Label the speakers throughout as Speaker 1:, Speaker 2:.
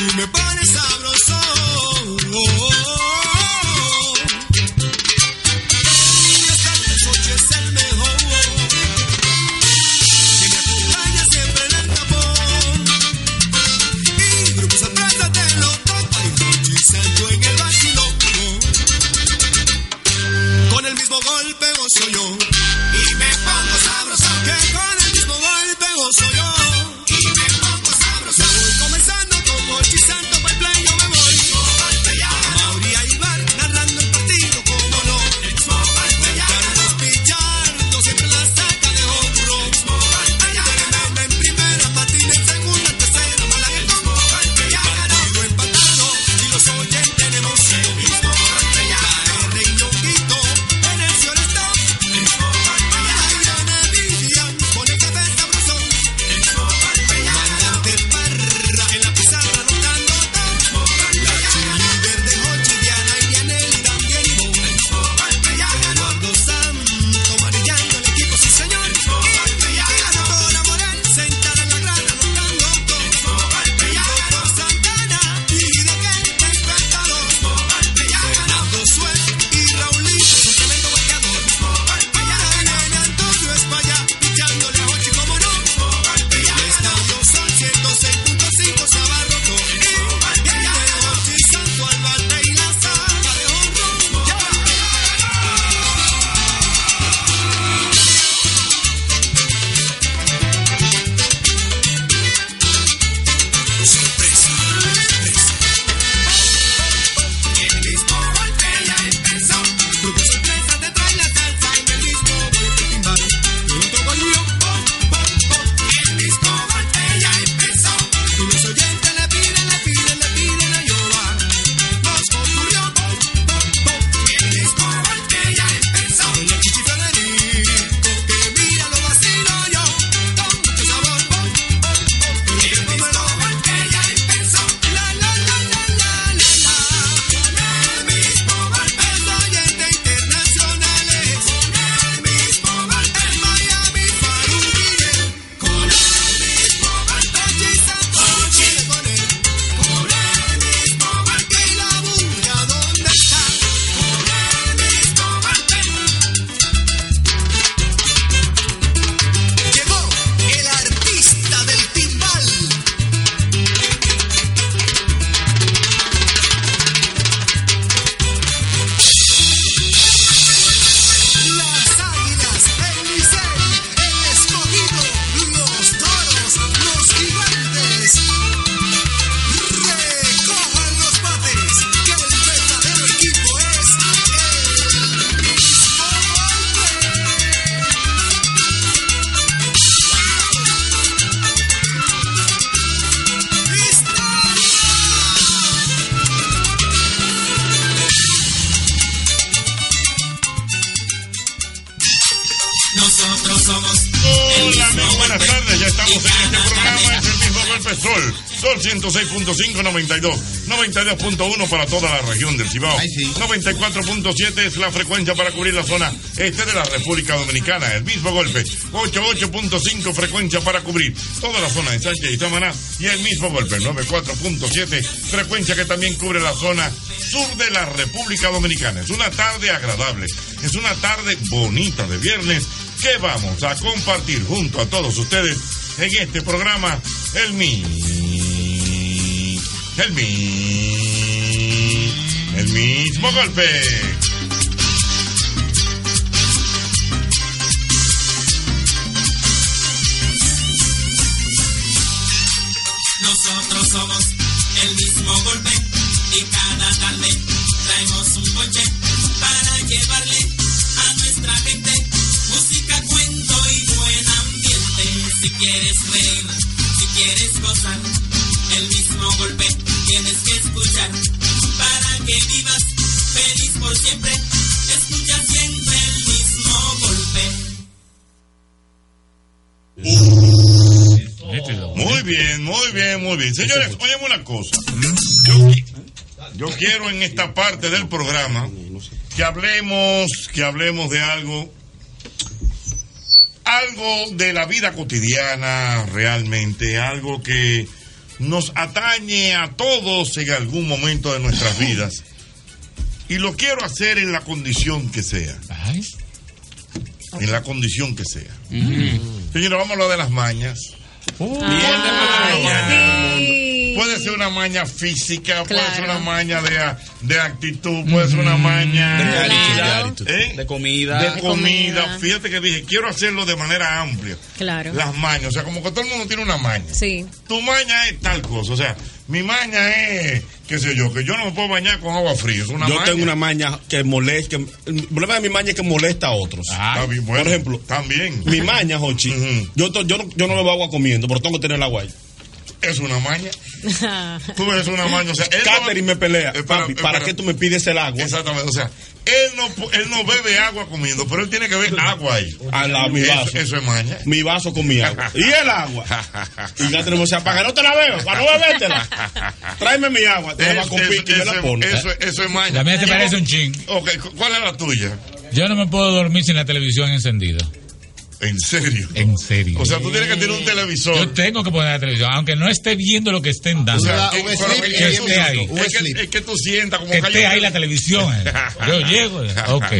Speaker 1: Tú me pones sabroso. en
Speaker 2: este programa es el mismo golpe sol. Sol 106.5, 92.1 para toda la región del Cibao. 94.7 es la frecuencia para cubrir la zona este de la República Dominicana. El mismo golpe. 88.5 frecuencia para cubrir toda la zona de Sánchez y Samaná. Y el mismo golpe. 94.7 frecuencia que también cubre la zona sur de la República Dominicana. Es una tarde agradable. Es una tarde bonita de viernes que vamos a compartir junto a todos ustedes en este programa, el mí. El mí. El mismo golpe.
Speaker 3: Nosotros somos el mismo golpe y cada tarde traemos un coche para llevarle a nuestra gente música, cuento y buena si quieres reír, si quieres gozar, el mismo golpe tienes que escuchar para que vivas feliz por siempre. Escucha siempre el mismo golpe.
Speaker 2: Muy bien, muy bien, muy bien. Señores, oigan una cosa. Yo, yo quiero en esta parte del programa que hablemos, que hablemos de algo de la vida cotidiana, realmente, algo que nos atañe a todos en algún momento de nuestras vidas. Y lo quiero hacer en la condición que sea. En la condición que sea. Mm. Señora, vamos a lo de las mañas. Puede ser una maña física, puede ser una maña de, de actitud, puede ser una maña
Speaker 4: de,
Speaker 2: ¿Eh?
Speaker 4: de comida.
Speaker 2: De comida. Fíjate que dije, quiero hacerlo de manera amplia.
Speaker 5: Claro.
Speaker 2: Las mañas, o sea, como que todo el mundo tiene una maña.
Speaker 5: Sí.
Speaker 2: Tu maña es tal cosa, o sea, mi maña es, qué sé yo, que yo no me puedo bañar con agua fría. Es una
Speaker 6: yo
Speaker 2: maña.
Speaker 6: tengo una maña que molesta. El problema de mi maña es que molesta a otros.
Speaker 2: Bien, bueno,
Speaker 6: Por ejemplo,
Speaker 2: también.
Speaker 6: mi maña, Jochi, yo, to- yo, no, yo no bebo agua comiendo, pero tengo que tener el agua ahí.
Speaker 2: Es una maña. Tú ves una maña, o sea, él
Speaker 6: Catherine me pelea.
Speaker 2: Espera,
Speaker 6: papi,
Speaker 2: espera.
Speaker 6: ¿para qué tú me pides el agua?
Speaker 2: Exactamente, o sea, él no, pu- él no bebe agua comiendo, pero él tiene que beber agua ahí.
Speaker 6: Al lado, mi vaso.
Speaker 2: Eso, es maña.
Speaker 6: Mi vaso con mi agua. ¿Y el agua? Y ya tenemos, o sea, para que no te la veo, para no bebértela. Tráeme mi agua, te la con pique y me
Speaker 2: eso-
Speaker 6: la pone.
Speaker 2: Eso, eso es maña.
Speaker 7: La mía se parece un chin.
Speaker 2: Ok, cu- ¿cuál es la tuya?
Speaker 7: Yo no me puedo dormir sin la televisión encendida.
Speaker 2: ¿En serio?
Speaker 7: En serio.
Speaker 2: O sea, tú tienes que tener un televisor.
Speaker 7: Yo tengo que poner la televisión, aunque no esté viendo lo que estén dando.
Speaker 2: O sea,
Speaker 7: que,
Speaker 2: que-
Speaker 7: esté ahí.
Speaker 2: es que, es que tú sientas como
Speaker 7: Que
Speaker 2: hay
Speaker 7: esté ahí la televisión. eh. Yo llego. eh. Ok.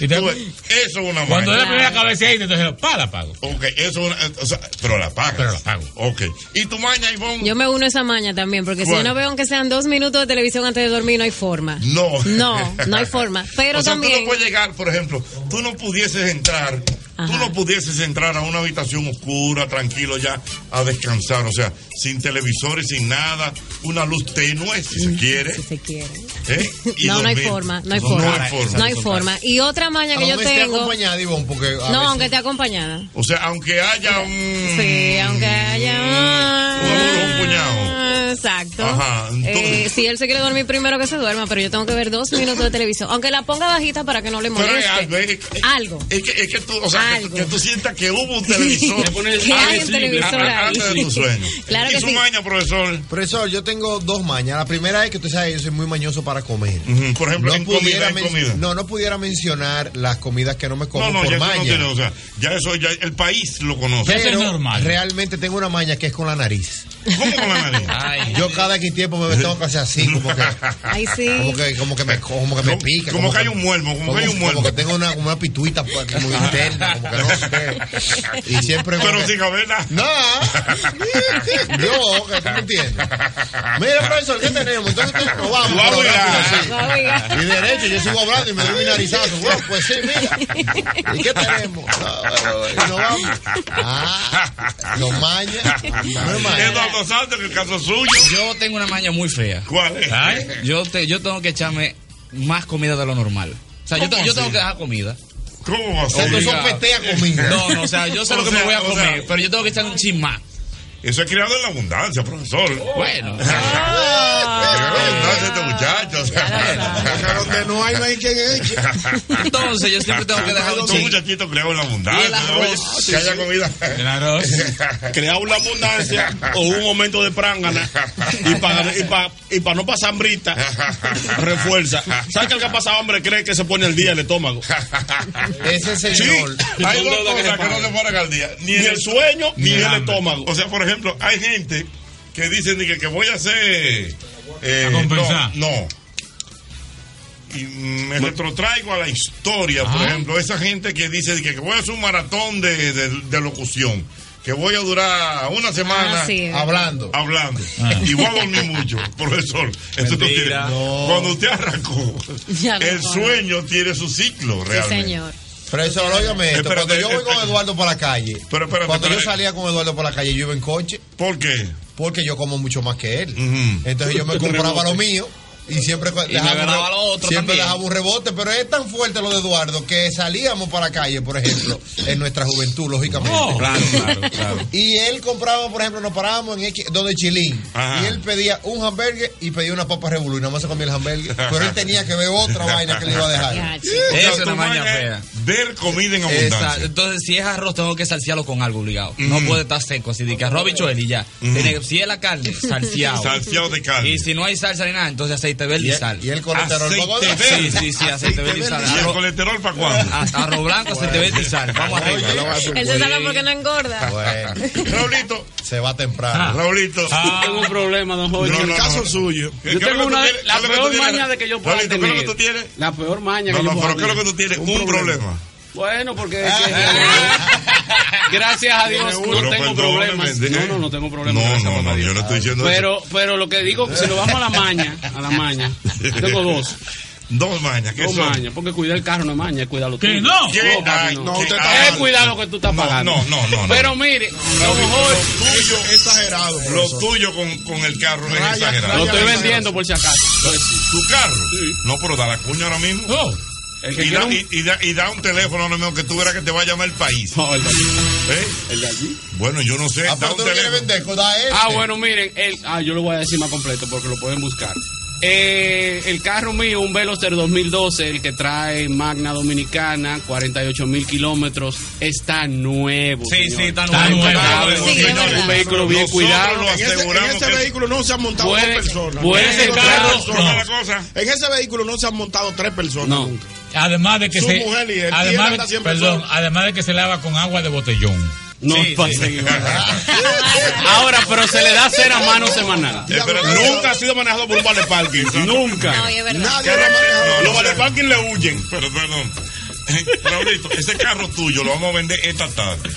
Speaker 7: Y te-
Speaker 2: Eso es una
Speaker 7: Cuando es la primera cabeceadita, entonces pa, la pago.
Speaker 2: Ok, eso es una. O sea, pero la pagas.
Speaker 7: Pero la pago.
Speaker 2: Ok. ¿Y tu maña, Ivonne?
Speaker 5: Yo me uno a esa maña también, porque si no veo aunque sean dos minutos de televisión antes de dormir, no hay forma.
Speaker 2: No.
Speaker 5: No, no hay forma. Pero
Speaker 2: o sea,
Speaker 5: también.
Speaker 2: tú no puedes llegar, por ejemplo, tú no pudieses entrar, tú
Speaker 5: Ajá.
Speaker 2: no pudieses entrar a una habitación oscura, tranquilo ya, a descansar, o sea, sin televisores, sin nada, una luz tenue, si se quiere.
Speaker 5: Si se quiere.
Speaker 2: ¿eh? Y
Speaker 5: No, no hay forma, no hay
Speaker 2: No
Speaker 5: forma.
Speaker 2: hay forma.
Speaker 5: No hay forma. Y otra maña que yo
Speaker 8: Aunque esté
Speaker 5: tengo.
Speaker 8: acompañada, Ivonne, porque a
Speaker 5: No,
Speaker 8: veces-
Speaker 5: aunque esté acompañada.
Speaker 2: O sea, aunque haya un.
Speaker 5: Sí, aunque haya.
Speaker 2: Un puñado.
Speaker 5: Exacto.
Speaker 2: Ajá, entonces-
Speaker 5: Eh, si él se quiere dormir primero que se duerma, pero yo tengo que ver dos minutos de televisión. Aunque la ponga bajita para que no le
Speaker 2: Pero
Speaker 5: moleste.
Speaker 2: es algo, es, es-
Speaker 5: Algo.
Speaker 2: es que, es que tú, o sea, que, que tú sientas que hubo un televisor.
Speaker 5: Que hay un televisor
Speaker 2: a-
Speaker 5: ahí.
Speaker 2: Antes de tu sueño.
Speaker 5: Claro
Speaker 2: ¿Y
Speaker 5: que
Speaker 2: su
Speaker 5: sí.
Speaker 2: maña, profesor?
Speaker 8: Profesor, yo tengo dos mañas. La primera es que usted sabe, yo soy muy mañoso para comer.
Speaker 2: Por ejemplo,
Speaker 8: no
Speaker 2: en comida, en.
Speaker 8: No, no pudiera mencionar las comidas que no me como
Speaker 2: No, no,
Speaker 8: por
Speaker 2: ya eso
Speaker 8: maña.
Speaker 2: no tiene, o sea, ya eso, ya el país lo conoce.
Speaker 7: Eso es
Speaker 8: Pero
Speaker 7: normal.
Speaker 8: realmente tengo una maña que es con la nariz.
Speaker 2: ¿Cómo con la nariz?
Speaker 4: Ay.
Speaker 8: Yo cada X tiempo me tengo que hacer así, como que,
Speaker 5: Ay, sí.
Speaker 8: como que, como que me, como que me
Speaker 2: Como-
Speaker 8: pica.
Speaker 2: como que hay un muermo, como que hay un muermo.
Speaker 8: Como que tengo una, una pituita pues, como interna, como que no sé. Y siempre como
Speaker 2: Pero sin nada.
Speaker 8: No, yo, que tú me entiendes. Mira, profesor, ¿qué tenemos? Entonces tú, nos vamos.
Speaker 2: Vamos ya.
Speaker 8: Y derecho, yo sigo hablando y me doy mi narizazo. Bueno, pues sí, mira. ¿Y qué tenemos? No, y nos vamos. Ah, los mañas. No es maña.
Speaker 2: Eduardo Santos, en el caso suyo.
Speaker 4: Yo tengo una maña muy fea.
Speaker 2: ¿Cuál es?
Speaker 7: Ay.
Speaker 4: Yo, te, yo tengo que echarme más comida de lo normal. O sea, yo,
Speaker 2: ¿Cómo
Speaker 4: te- yo
Speaker 2: así?
Speaker 4: tengo que dejar comida.
Speaker 2: ¿Cómo va a
Speaker 8: O
Speaker 2: ser?
Speaker 8: sea, tú
Speaker 4: Obligado.
Speaker 8: sopetea comida.
Speaker 4: No, no, o sea, yo sé
Speaker 2: O
Speaker 4: lo que
Speaker 2: sea,
Speaker 4: me voy a comer,
Speaker 2: sea-
Speaker 4: pero yo tengo que echar un chin más.
Speaker 2: Eso es criado en la abundancia, profesor.
Speaker 4: Bueno.
Speaker 2: Criado en la abundancia este muchacho. o sea.
Speaker 8: Donde no hay, no hay quien eche.
Speaker 4: Entonces yo siempre tengo que dejar un
Speaker 2: en la
Speaker 4: Y el
Speaker 2: abundancia. que haya comida.
Speaker 7: El arroz.
Speaker 6: Crear una abundancia o un momento de prángana y para y pa, y pa no pasar hambrita, refuerza. ¿Sabes que el que ha pasado hambre cree que se pone al día el estómago?
Speaker 8: Ese señor.
Speaker 2: Hay
Speaker 6: Son
Speaker 2: dos
Speaker 6: que
Speaker 2: cosas
Speaker 6: se
Speaker 2: que no le ponen al día. Ni,
Speaker 6: Ni el sueño ni,
Speaker 7: Ni el
Speaker 6: el estómago.
Speaker 2: O sea, por ejemplo, hay gente que dicen que, que voy a hacer. Eh,
Speaker 7: A compensar.
Speaker 2: No. no. Y me retrotraigo a la historia, por
Speaker 7: Ah.
Speaker 2: ejemplo, esa gente que dice que, que voy a hacer un maratón de, de- de locución, que voy a durar una semana
Speaker 5: Ah, sí.
Speaker 8: Hablando.
Speaker 2: hablando
Speaker 7: Ah.
Speaker 2: y voy a dormir mucho, profesor. Eso no tiene-
Speaker 4: Mentira.
Speaker 2: Cuando usted arrancó,
Speaker 5: Ya
Speaker 2: el sueño tiene su ciclo,
Speaker 5: Sí,
Speaker 2: realmente.
Speaker 5: señor.
Speaker 8: Profesor, óigame esto.
Speaker 2: Espérate,
Speaker 8: Cuando yo voy con. Eduardo por la calle,
Speaker 2: Pero espérate,
Speaker 8: cuando yo salía con Eduardo por la calle, yo iba en coche.
Speaker 2: ¿Por qué?
Speaker 8: Porque yo como mucho más que él. Entonces yo me compraba lo mío y siempre
Speaker 4: ganaba lo otro
Speaker 8: siempre dejaba un rebote, pero es tan fuerte lo de Eduardo que salíamos para la calle, por ejemplo, en nuestra juventud, lógicamente.
Speaker 7: Oh.
Speaker 4: Claro, claro, claro.
Speaker 8: Y él compraba, por ejemplo, nos parábamos en X, donde Chilín.
Speaker 2: Ajá.
Speaker 8: Y él pedía un hamburger y pedía una papa revolú y nada más se comía el hamburger. Pero él tenía que ver otra vaina que le iba a dejar.
Speaker 4: Es una maña fea.
Speaker 2: ver comida en
Speaker 4: Exacto.
Speaker 2: abundancia.
Speaker 4: Entonces, si es arroz, tengo que salsearlo con algo obligado. No puede estar seco. Así de que arroz, bichuel y ya. Si es la carne, salseado.
Speaker 2: Salseado de carne.
Speaker 4: Y si no hay salsa ni nada, entonces aceite verde y, sal.
Speaker 8: y el colesterol
Speaker 2: Aceite
Speaker 8: ¿para.
Speaker 4: Sí, sí, sí, aceite verde y sal.
Speaker 2: ¿Y el
Speaker 4: Arroz,
Speaker 2: colesterol para cuándo?
Speaker 4: a- arroz blanco, aceite verde y sal. Vamos arriba.
Speaker 5: Él se salva porque no engorda.
Speaker 8: Bueno,
Speaker 2: Raulito,
Speaker 8: se va temprano.
Speaker 2: Raulito.
Speaker 9: Tengo un problema, don Jorge.
Speaker 2: No,
Speaker 6: En el
Speaker 2: no,
Speaker 6: caso
Speaker 2: no.
Speaker 6: suyo.
Speaker 2: ¿Qué- qué
Speaker 9: Yo tengo una, la
Speaker 2: ¿Qué es lo que
Speaker 9: peor maña de que yo pueda
Speaker 2: Raulito, ¿qué es
Speaker 9: tener.
Speaker 2: lo que tú tienes?
Speaker 9: La peor maña
Speaker 2: No,
Speaker 9: que yo
Speaker 2: no,
Speaker 9: pueda
Speaker 2: pero ¿qué es lo que
Speaker 9: tener.
Speaker 2: tú tienes? Un problema.
Speaker 9: Bueno, porque es que- gracias a Dios no
Speaker 2: Pero
Speaker 9: tengo problemas. No, no, no tengo problemas.
Speaker 2: No,
Speaker 9: gracias
Speaker 2: no,
Speaker 9: a
Speaker 2: no,
Speaker 9: Dios.
Speaker 2: yo no estoy diciendo eso.
Speaker 9: Pero, pero lo que digo, si nos vamos a la maña, a la maña, tengo dos,
Speaker 2: Dos mañas, ¿qué
Speaker 9: dos
Speaker 2: son?
Speaker 9: mañas, porque cuidar el carro no es maña, es cuidar lo
Speaker 7: ¿Qué
Speaker 9: tuyo.
Speaker 7: no?
Speaker 9: No,
Speaker 2: Ay,
Speaker 9: no.
Speaker 2: no,
Speaker 6: usted
Speaker 9: Es cuidar lo que tú estás
Speaker 2: No,
Speaker 9: pagando.
Speaker 2: no, no, no, no.
Speaker 9: Pero mire,
Speaker 6: Lo
Speaker 9: Jorge,
Speaker 6: tuyo es exagerado.
Speaker 2: Lo tuyo con, con el carro es
Speaker 6: Raya,
Speaker 2: exagerado.
Speaker 9: lo estoy vendiendo por si acaso.
Speaker 2: ¿Tu carro?
Speaker 9: Sí.
Speaker 2: No, pero da la cuña ahora mismo.
Speaker 7: Oh,
Speaker 9: El que
Speaker 2: Y da,
Speaker 9: un-
Speaker 2: y, y da, y da un teléfono mismo que tú verás que te va a llamar el país.
Speaker 9: No, el de allí.
Speaker 2: ¿Eh?
Speaker 9: El de allí.
Speaker 2: Bueno, yo no sé.
Speaker 8: Ah,
Speaker 2: da un teléfono.
Speaker 8: vender, da este.
Speaker 9: Ah, bueno, miren, el, ah, yo lo voy a decir más completo porque lo pueden buscar. Eh, el carro mío, un Veloster 2012, el que trae Magna Dominicana, 48 mil kilómetros, está nuevo.
Speaker 4: Sí,
Speaker 9: señor.
Speaker 4: sí, está
Speaker 7: Está
Speaker 4: nuevo.
Speaker 7: nuevo.
Speaker 5: Sí,
Speaker 9: señor, un vehículo bien
Speaker 2: Nosotros
Speaker 9: cuidado.
Speaker 2: lo
Speaker 6: En ese, en vehículo no se han montado
Speaker 9: Puede-
Speaker 6: dos personas.
Speaker 9: puede
Speaker 6: En ese
Speaker 9: carro-
Speaker 6: vehículo-
Speaker 2: ¿Cómo es la cosa?
Speaker 6: En ese vehículo no se han montado tres personas
Speaker 9: No.
Speaker 6: nunca.
Speaker 7: además de que
Speaker 6: Su
Speaker 7: se.
Speaker 6: mujer y él, y él
Speaker 7: además, de, perdón, además de que se lava con agua de botellón.
Speaker 9: No
Speaker 4: Sí,
Speaker 9: pasa
Speaker 4: sí.
Speaker 9: Ahora, pero se le da cera a mano semanal.
Speaker 2: Eh, pero
Speaker 6: Nunca ha sido manejado por un vale parking.
Speaker 9: Nunca.
Speaker 5: No, y es verdad.
Speaker 6: Nadie.
Speaker 2: Los vale parking le huyen. Pero perdón. Raulito, ese carro tuyo lo vamos a vender esta tarde.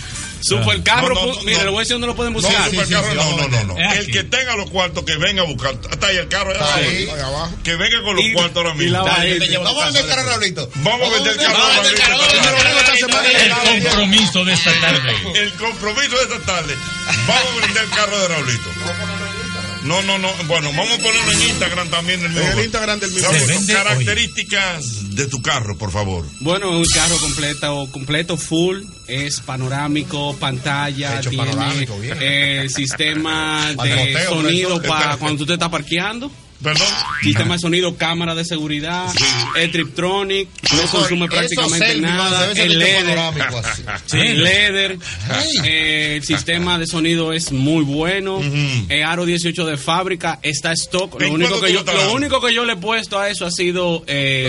Speaker 9: Super carro,
Speaker 2: No, no, no, no.
Speaker 9: le voy a decir dónde lo pueden
Speaker 2: No,
Speaker 9: buscar.
Speaker 2: supercarro,
Speaker 8: sí,
Speaker 2: no, no, no, no. El que tenga los cuartos que venga a buscar. Está ahí el carro.
Speaker 8: Está
Speaker 2: ahí.
Speaker 6: abajo.
Speaker 2: Que venga con los
Speaker 9: Y-
Speaker 2: cuartos ahora mismo.
Speaker 8: Vamos a vender
Speaker 2: carro.
Speaker 8: carro, Raulito.
Speaker 2: Vamos a vender el carro.
Speaker 4: El.
Speaker 2: Raulito.
Speaker 7: El compromiso de esta tarde.
Speaker 2: El compromiso de esta tarde. Vamos a vender el carro de Raulito. No, no, no. Bueno, vamos a ponerlo en Instagram también mismo.
Speaker 6: el Instagram del mismo.
Speaker 2: Características de tu carro, por favor.
Speaker 9: Bueno, es un carro completo, completo full, es panorámico, pantalla,
Speaker 8: Hecho
Speaker 9: tiene
Speaker 8: panorámico, bien.
Speaker 9: eh, sistema de sonido para cuando tú te estás parqueando,
Speaker 2: Perdón.
Speaker 9: sistema de sonido, cámara de seguridad, es Triptronic, no consume prácticamente nada, el LED. Sí. Eh, el sistema de sonido es muy bueno. Eh, aro 18 de fábrica está stock. Lo
Speaker 2: ¿En
Speaker 9: único, que yo,
Speaker 2: lo
Speaker 9: único que yo le he puesto a eso ha sido eh.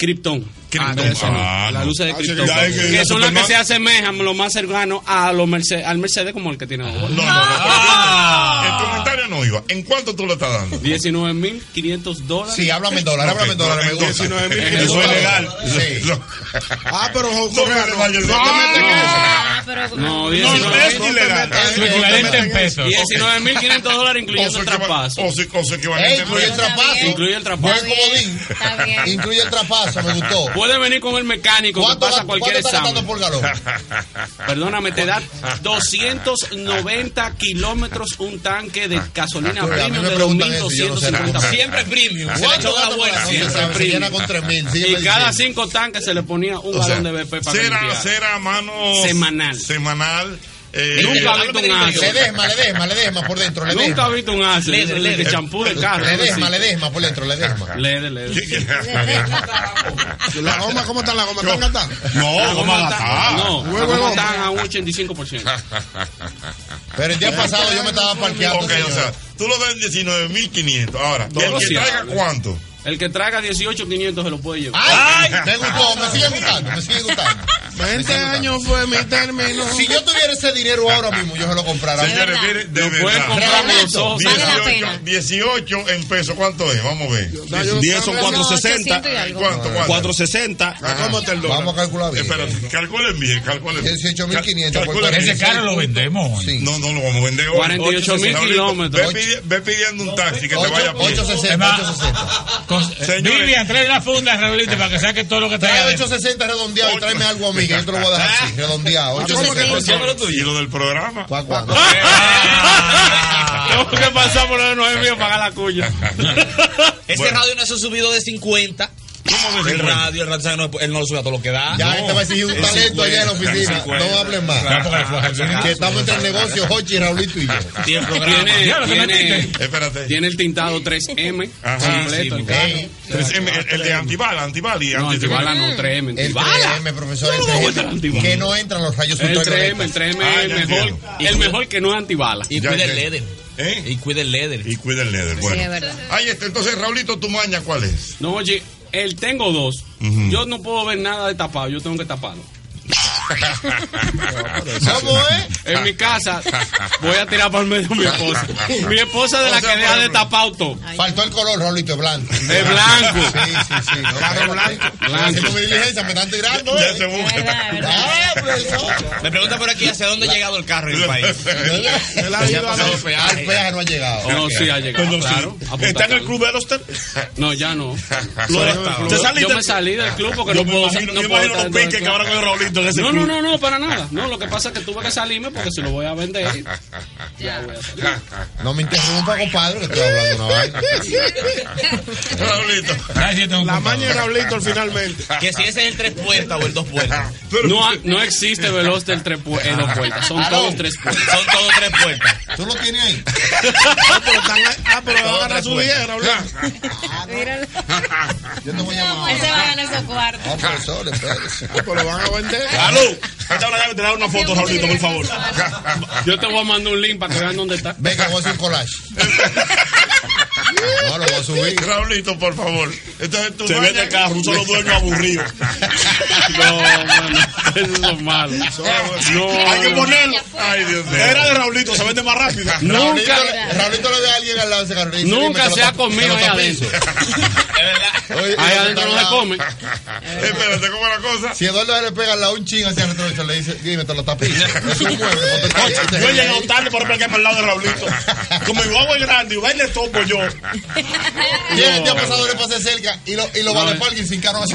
Speaker 9: Krypton.
Speaker 2: Krypton.
Speaker 9: Ah.
Speaker 2: Ah,
Speaker 9: Las luces de
Speaker 6: Ah,
Speaker 9: Krypton.
Speaker 6: que
Speaker 9: son las que se asemejan lo más cercano a los Mercedes, al Mercedes como el que tiene ahora.
Speaker 2: No, no, no.
Speaker 7: Ah.
Speaker 2: El comentario no iba. ¿En cuánto tú lo estás dando?
Speaker 9: 19.500 dólares.
Speaker 8: Sí, háblame en dólares, háblame en dólares. Me gusta.
Speaker 6: 19.000.
Speaker 2: Eso es legal.
Speaker 8: Sí.
Speaker 6: Ah, pero
Speaker 2: No,
Speaker 6: Correa,
Speaker 2: no,
Speaker 6: no,
Speaker 2: no,
Speaker 6: no
Speaker 2: no,
Speaker 6: te metes en eso.
Speaker 5: Pero
Speaker 9: No,
Speaker 2: No,
Speaker 9: 19
Speaker 2: es ilegal.
Speaker 7: Su equivalente en pesos.
Speaker 9: 19.500 dólares incluyendo
Speaker 2: su
Speaker 9: el traspaso.
Speaker 2: o su- equivalente.
Speaker 8: incluye el traspaso.
Speaker 9: Incluye el
Speaker 8: comodín.
Speaker 5: Está bien.
Speaker 8: Incluye el traspaso, me gustó.
Speaker 9: Puede venir con el mecánico que
Speaker 8: ¿Cuánto,
Speaker 9: pasa cualquier
Speaker 8: ¿cuánto está
Speaker 9: examen.
Speaker 8: gastando por galón?
Speaker 9: Perdóname, te da 290 kilómetros un tanque de gasolina premium de
Speaker 8: preguntan eso y yo no sé
Speaker 9: 2.250
Speaker 8: nada.
Speaker 4: Siempre premium. Se
Speaker 8: llena con 3000.
Speaker 9: Y cada cinco tanques se le ponía un galón de BP para
Speaker 2: cera a mano.
Speaker 9: Semanal.
Speaker 2: Semanal. eh,
Speaker 9: Nunca
Speaker 2: eh,
Speaker 9: he visto un
Speaker 8: Le
Speaker 9: ácido.
Speaker 8: desma, le desma, le desma por dentro, le
Speaker 9: Nunca he visto un Ese es el
Speaker 4: leder.
Speaker 9: champú de carro.
Speaker 8: Le
Speaker 9: algo así.
Speaker 8: desma, le desma por dentro, le desma.
Speaker 9: Leder, leder.
Speaker 6: La goma, ¿cómo está la goma? ¿Están gastando?
Speaker 2: No,
Speaker 9: La
Speaker 2: ¿cómo
Speaker 9: goma está-
Speaker 2: está?
Speaker 9: No,
Speaker 6: Huevo,
Speaker 9: la goma están a un 85%.
Speaker 8: Pero el día pasado yo me estaba parqueando.
Speaker 2: Ok, o sea, tú lo das en 19.500. Ahora, el que traiga cuánto.
Speaker 9: El que traiga 18.500 se lo puede llevar.
Speaker 8: Ay, me gustó, me sigue gustando, me sigue gustando.
Speaker 6: 20 años fue mi término.
Speaker 8: Si yo tuviera ese dinero ahora mismo, yo se lo comprara.
Speaker 2: Señores,
Speaker 5: verdad.
Speaker 2: mire, de verdad.
Speaker 9: comprar con los ojos.
Speaker 5: Vale la
Speaker 2: 18,
Speaker 5: pena.
Speaker 2: 18 en pesos, ¿cuánto es? Vamos a ver.
Speaker 6: No, yo- 10 son
Speaker 5: No,
Speaker 6: 460.
Speaker 5: 800 y algo.
Speaker 2: ¿Cuánto? ¿Cuánto?
Speaker 6: 460. ¿A cómo está el dólar?
Speaker 8: Vamos a calcular bien.
Speaker 2: Espérate, calculen bien, calculen bien.
Speaker 8: 18.500 por
Speaker 2: Calculen bien.
Speaker 7: Ese carro lo vendemos.
Speaker 8: Sí.
Speaker 2: No, no lo vamos a vender hoy.
Speaker 9: 48.000
Speaker 2: Raulito,
Speaker 9: kilómetros.
Speaker 2: Ve, pidi- ve pidiendo un taxi que te vaya a pie.
Speaker 8: 860,
Speaker 7: Además,
Speaker 8: 860.
Speaker 7: Con-
Speaker 2: Señores.
Speaker 7: Vivian, trae una funda, Raulito, para que saque todo lo que
Speaker 8: Trae
Speaker 7: adentro.
Speaker 8: 860 redondeado y tráeme algo a mí, que yo te lo voy a dejar así, redondeado.
Speaker 6: ¿Cómo que
Speaker 8: 860.
Speaker 2: Y lo del programa.
Speaker 8: Cuá, cuá.
Speaker 9: Tengo que pasar por el 9 mío pagar la cuya.
Speaker 4: Ese
Speaker 2: Bueno.
Speaker 4: radio no se ha subido de 50.
Speaker 2: ¿Cómo
Speaker 4: El
Speaker 2: 50?
Speaker 4: radio, el radio, sabe, no, él no lo sube a todo lo que da.
Speaker 8: Ya,
Speaker 4: No.
Speaker 8: este va a exigir un talento allá en la
Speaker 4: 50,
Speaker 8: oficina.
Speaker 4: 50.
Speaker 8: No hablen más.
Speaker 7: Hacer
Speaker 8: Que estamos entre el negocio, Hochi, Raulito y yo.
Speaker 4: Tiene programa.
Speaker 9: Tiene.
Speaker 2: Espérate.
Speaker 9: tiene el tintado 3M
Speaker 2: Ajá,
Speaker 9: completo.
Speaker 4: sí,
Speaker 9: el carro.
Speaker 8: Ey,
Speaker 2: 3M, el, el de antibala, antibala y
Speaker 9: No, antibala
Speaker 2: antiseguro.
Speaker 9: no, 3M.
Speaker 8: El
Speaker 9: Antibala.
Speaker 8: 3M, profesor, el
Speaker 9: Yo no voy a
Speaker 8: 3M,
Speaker 9: antibala.
Speaker 8: que no entran los rayos
Speaker 9: El 3M,
Speaker 8: ultravioletas.
Speaker 9: el 3M
Speaker 2: Ah,
Speaker 9: es el mejor. El mejor que no es antibala.
Speaker 4: Y cuida el leather.
Speaker 2: ¿Eh?
Speaker 4: Y cuida el leather.
Speaker 2: Y cuida el leather. Bueno.
Speaker 5: es verdad.
Speaker 2: Ahí está. Entonces, Raulito, tu maña, ¿cuál es?
Speaker 9: No, oye, el tengo dos. Yo no puedo ver nada de tapado, yo tengo que taparlo.
Speaker 8: ¿Cómo es?
Speaker 9: En mi casa voy a tirar para el medio a mi esposa. Mi esposa de la
Speaker 2: O sea,
Speaker 9: que deja de tapar todo.
Speaker 8: Faltó el color, Raulito, es blanco.
Speaker 9: Es blanco.
Speaker 8: Sí, sí, sí. No,
Speaker 9: Carro blanco.
Speaker 8: Estoy haciendo mi diligencia, me están tirando.
Speaker 2: Ya
Speaker 8: ¿eh?
Speaker 2: se.
Speaker 8: Ah, profesor.
Speaker 4: Me pregunta por aquí hacia dónde ha llegado el carro en el país.
Speaker 8: Él ha ido al peaje no ha llegado.
Speaker 9: Oh, sí, ha llegado,
Speaker 6: Pues no,
Speaker 9: claro.
Speaker 6: ¿Está en el club Veloster?
Speaker 9: No, ya no.
Speaker 6: Lo de-
Speaker 9: Yo-
Speaker 6: ¿Te saliste?
Speaker 9: Yo me salí del club porque no
Speaker 6: me
Speaker 9: puedo
Speaker 6: imagino,
Speaker 9: no puedo
Speaker 6: imagino los piques que ahora con Raulito en ese
Speaker 9: No,
Speaker 6: club.
Speaker 9: No, no, no, para nada. No, lo que pasa es que tuve que salirme porque si lo voy a vender. Ya voy a salir.
Speaker 8: No me interrumpa, compadre, que estoy hablando una vaina.
Speaker 2: Raulito.
Speaker 10: La maña de Raulito finalmente.
Speaker 4: Que si ese es el tres puertas o el dos puertas.
Speaker 9: No, no existe Veloster tres pu- eh, dos puertas, son
Speaker 8: Aló.
Speaker 9: todos tres puertas.
Speaker 4: Son todos tres puertas.
Speaker 8: ¿Tú lo tienes ahí?
Speaker 10: Ah, pero, están, ah, pero va a ganar su día, Raulito.
Speaker 5: Míralo.
Speaker 8: Yo te voy a llamar.
Speaker 5: Él se va a ganar esos cuartos.
Speaker 8: No, profesor, espérese.
Speaker 10: Ah, pero lo van a vender.
Speaker 6: Hora ya te da una foto, Raulito, por favor.
Speaker 9: Yo te voy a mandar un link para que vean dónde está.
Speaker 8: Venga, voy a hacer un collage. No, lo voy a subir.
Speaker 2: Raulito, por favor. Entonces, tu
Speaker 6: Se el carro, un solo dueño aburrido.
Speaker 9: No, mano, esos son malos. No,
Speaker 6: Hay que ponerlo.
Speaker 2: Ay, Dios mío.
Speaker 6: Era de Raulito, se vende más rápido.
Speaker 9: Nunca,
Speaker 8: Raulito, Raulito le ve a alguien al lado de ese carro y dice,
Speaker 9: Nunca se ha comido ahí.
Speaker 4: Es.
Speaker 8: Oye,
Speaker 9: ahí
Speaker 8: y
Speaker 9: adentro no se come.
Speaker 2: Espérate, ¿cómo es la cosa?
Speaker 8: Si Eduardo le pega al lado un ching hacia el retrovisor, le dice, dime, te lo. Es un el coche.
Speaker 6: Yo he llegado tarde para pegarme al lado de Raulito. Como mi guagua es grande y va y le topo yo.
Speaker 8: ¿Quién te ha pasado le pase cerca y lo, y lo va
Speaker 9: No,
Speaker 8: de
Speaker 9: eh.
Speaker 8: parking sin carro así?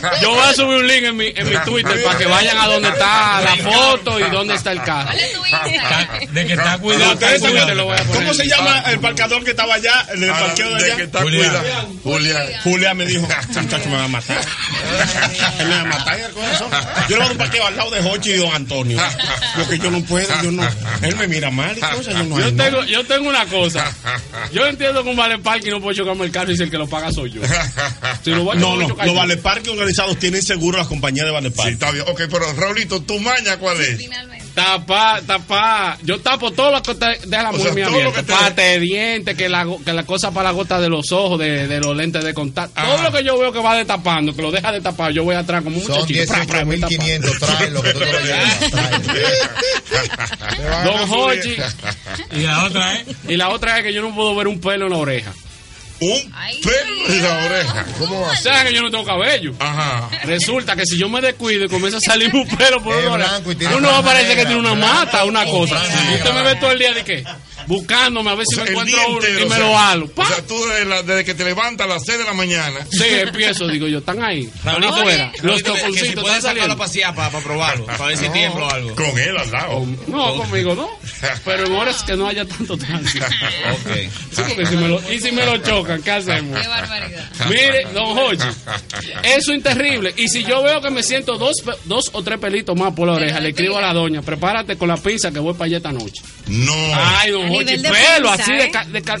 Speaker 9: Yo voy a subir un link en mi, en mi Twitter para que vayan a donde está la foto y dónde está el carro.
Speaker 7: De que está cuidado.
Speaker 9: No,
Speaker 7: está
Speaker 9: ustedes
Speaker 7: cuidado.
Speaker 9: te lo voy a poner.
Speaker 6: ¿Cómo se llama el parcador que estaba allá? El del
Speaker 2: Ah,
Speaker 6: parqueo de
Speaker 2: de que
Speaker 6: allá.
Speaker 2: está
Speaker 7: Julián.
Speaker 2: cuidado. Julián.
Speaker 6: Julia me dijo, "Ese muchacho me va a matar. Él me va a matar en el corazón. Yo le voy a dar un parqueo al lado de Hochi y don Antonio. Lo que yo no puedo, yo no. Él me mira mal y cosas, yo no
Speaker 9: Yo tengo, yo tengo una cosa. Yo entiendo que un vale parking no puede chocarme el carro y si el que lo paga soy yo. Si lo voy a
Speaker 6: No,
Speaker 9: chocar,
Speaker 6: no,
Speaker 9: yo.
Speaker 6: vale parking organizados tienen seguro las compañías de vale
Speaker 2: Sí, está bien. Ok, pero Raulito, ¿tu maña cuál es?
Speaker 9: Tapa, tapa. Yo tapo todo lo que te deja la
Speaker 2: O
Speaker 9: mujer
Speaker 2: sea, todo lo que te-
Speaker 9: de dientes, que la, que la cosa para la gota de los ojos, de, de los lentes de contacto.
Speaker 2: Ajá.
Speaker 9: Todo lo que yo veo que va destapando, que lo deja destapado, yo voy atrás como un
Speaker 8: Son
Speaker 9: muchachito. tapando.
Speaker 8: 18.500, trae lo que tú te lo llevas.
Speaker 9: Don Hochi.
Speaker 7: Y la otra es.
Speaker 9: Y la otra es que yo no puedo ver un pelo en la oreja.
Speaker 2: Un pelo en la oreja.
Speaker 8: ¿Cómo va?
Speaker 9: Que yo no tengo cabello.
Speaker 2: Ajá.
Speaker 9: Resulta que si yo me descuido y comienza a salir un pelo por una oreja,
Speaker 8: y
Speaker 9: uno va a
Speaker 8: franja
Speaker 9: parecer que tiene una mata, una cosa.
Speaker 8: franja
Speaker 9: Usted me ve todo el día de qué? Buscándome a ver si
Speaker 2: sea,
Speaker 9: me encuentro uno
Speaker 2: entero,
Speaker 9: y
Speaker 2: o
Speaker 9: me
Speaker 2: sea,
Speaker 9: lo halo.
Speaker 2: O sea, tú desde, la- desde que te levantas a las 6 de la mañana.
Speaker 9: Sí, empiezo, digo yo, están ahí. Están
Speaker 4: Raulito,
Speaker 9: afuera. Los
Speaker 4: que si
Speaker 9: toponcitos
Speaker 4: puedes sacarlo a pasear para probarlo, para ver si tiembla o algo.
Speaker 2: Con él al lado.
Speaker 9: No, conmigo no. Pero en horas que no haya tanto tránsito.
Speaker 4: Ok.
Speaker 9: Sí, porque si me lo, y si me lo chocan, ¿qué hacemos?
Speaker 5: Qué barbaridad.
Speaker 9: Mire, don Hochi, eso es terrible. Y si yo veo que me siento dos, dos o tres pelitos más por la oreja, le escribo a la doña, prepárate con la pizza que voy para allá esta noche.
Speaker 2: No.
Speaker 9: Ay, don
Speaker 5: De pizza,
Speaker 9: así
Speaker 5: ¿eh?
Speaker 9: de... ca- de ca-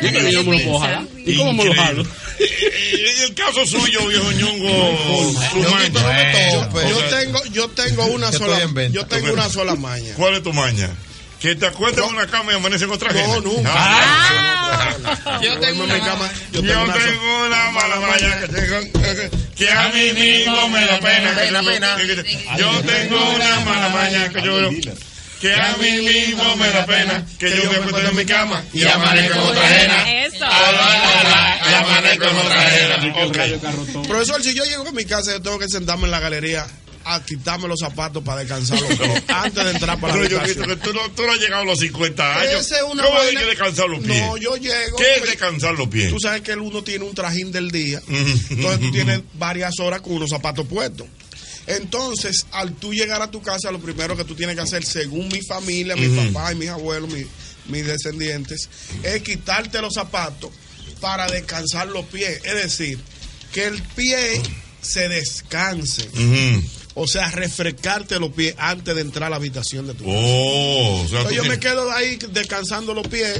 Speaker 9: Dime que yo me lo. ¿Y cómo me lo jalo?
Speaker 2: El caso suyo, viejo ñongo,
Speaker 8: Yo que.
Speaker 10: Yo tengo, yo tengo una
Speaker 8: Que
Speaker 10: sola, yo tengo una sola maña.
Speaker 2: ¿Cuál es tu maña? Que te acuestas en una cama y amaneces en otra
Speaker 10: No,
Speaker 2: gente.
Speaker 10: nunca.
Speaker 2: Ah.
Speaker 10: Yo tengo una cama, yo
Speaker 2: Yo
Speaker 10: tengo una sola.
Speaker 2: tengo una mala maña que, tengo- que a mí mismo me da pena.
Speaker 8: Me da pena.
Speaker 2: Yo tengo una mala maña que yo que a mí mismo me da pena que yo me acuesto en mi cama y amanezco en otra ajena.
Speaker 5: Eso.
Speaker 2: Y amanezco ajena. Ok.
Speaker 10: Profesor, si yo llego a mi casa, yo tengo que sentarme en la galería a quitarme los zapatos para descansar los pies antes de entrar para la
Speaker 2: Pero yo quito
Speaker 10: habitación.
Speaker 2: que tú no, tú no has llegado a los 50 años.
Speaker 10: Esa es una
Speaker 2: ¿Cómo hay que descansar los pies?
Speaker 10: No, yo llego.
Speaker 2: ¿Qué es descansar los pies?
Speaker 10: Tú sabes que el uno tiene un trajín del día. Entonces tú tienes varias horas con unos zapatos puestos. Entonces, al tú llegar a tu casa, lo primero que tú tienes que hacer, según mi familia,
Speaker 2: Ujú.
Speaker 10: mis papás y mis abuelos, mi- mis descendientes, es quitarte los zapatos para descansar los pies. Es decir, que el pie se descanse. O sea, refrescarte los pies antes de entrar a la habitación de tu casa.
Speaker 2: Oh, o sea,
Speaker 10: Entonces, yo me quedo ahí descansando los pies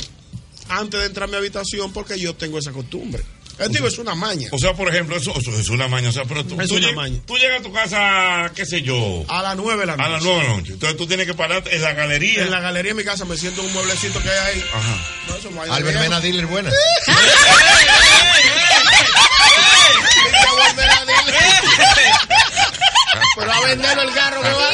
Speaker 10: antes de entrar a mi habitación porque yo tengo esa costumbre. Es, digo, es una maña.
Speaker 2: O sea, por ejemplo, eso, eso es una maña. O sea, pero tú,
Speaker 10: Es
Speaker 2: tú
Speaker 10: una
Speaker 2: lleg-
Speaker 10: maña.
Speaker 2: tú llegas a tu casa, qué sé yo,
Speaker 10: A las nueve de la noche.
Speaker 2: a las nueve de la noche. Entonces tú tienes que pararte en la galería.
Speaker 10: En la galería de mi casa me siento en un mueblecito que hay ahí.
Speaker 2: Ajá.
Speaker 10: No, eso es
Speaker 8: Albert Dealer, buena.
Speaker 10: Pero a venderlo el carro que va.